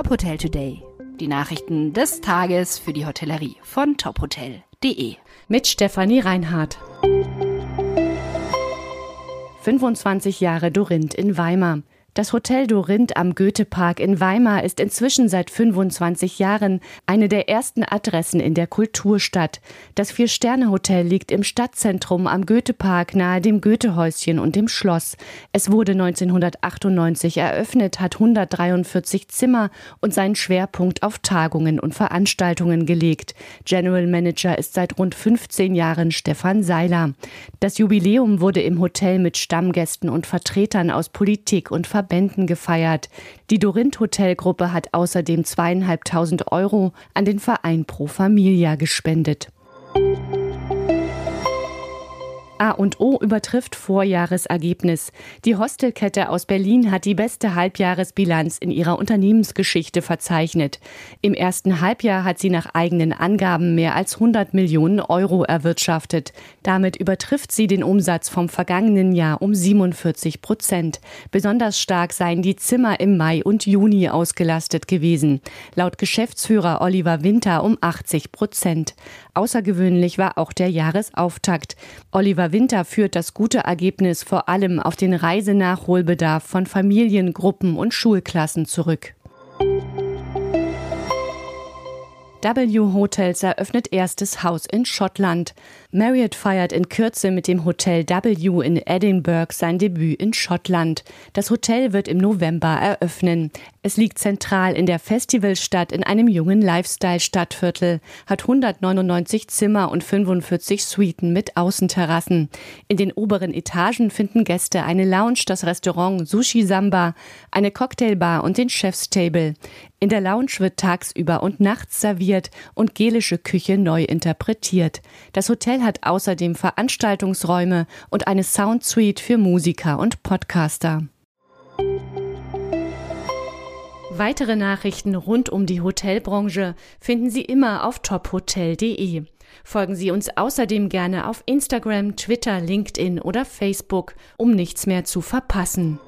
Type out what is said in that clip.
Top Hotel Today. Die Nachrichten des Tages für die Hotellerie von tophotel.de. Mit Stefanie Reinhardt. 25 Jahre Dorinth in Weimar. Das Hotel Dorinth am Goethepark in Weimar ist inzwischen seit 25 Jahren eine der ersten Adressen in der Kulturstadt. Das Vier-Sterne-Hotel liegt im Stadtzentrum am Goethepark nahe dem Goethehäuschen und dem Schloss. Es wurde 1998 eröffnet, hat 143 Zimmer und seinen Schwerpunkt auf Tagungen und Veranstaltungen gelegt. General Manager ist seit rund 15 Jahren Stefan Seiler. Das Jubiläum wurde im Hotel mit Stammgästen und Vertretern aus Politik und Ver Verbänden gefeiert. Die Dorinth Hotelgruppe hat außerdem zweieinhalbtausend Euro an den Verein Pro Familia gespendet. A und O übertrifft Vorjahresergebnis. Die Hostelkette aus Berlin hat die beste Halbjahresbilanz in ihrer Unternehmensgeschichte verzeichnet. Im ersten Halbjahr hat sie nach eigenen Angaben mehr als 100 Millionen Euro erwirtschaftet. Damit übertrifft sie den Umsatz vom vergangenen Jahr um 47 Prozent. Besonders stark seien die Zimmer im Mai und Juni ausgelastet gewesen. Laut Geschäftsführer Oliver Winter um 80 Prozent. Außergewöhnlich war auch der Jahresauftakt. Oliver Winter führt das gute Ergebnis vor allem auf den Reisenachholbedarf von Familien, Gruppen und Schulklassen zurück. W Hotels eröffnet erstes Haus in Schottland. Marriott feiert in Kürze mit dem Hotel W in Edinburgh sein Debüt in Schottland. Das Hotel wird im November eröffnen. Es liegt zentral in der Festivalstadt in einem jungen Lifestyle-Stadtviertel, hat 199 Zimmer und 45 Suiten mit Außenterrassen. In den oberen Etagen finden Gäste eine Lounge, das Restaurant Sushi Samba, eine Cocktailbar und den Chefstable. In der Lounge wird tagsüber und nachts serviert und gelische Küche neu interpretiert. Das Hotel hat außerdem Veranstaltungsräume und eine Soundsuite für Musiker und Podcaster. Weitere Nachrichten rund um die Hotelbranche finden Sie immer auf tophotel.de. Folgen Sie uns außerdem gerne auf Instagram, Twitter, LinkedIn oder Facebook, um nichts mehr zu verpassen.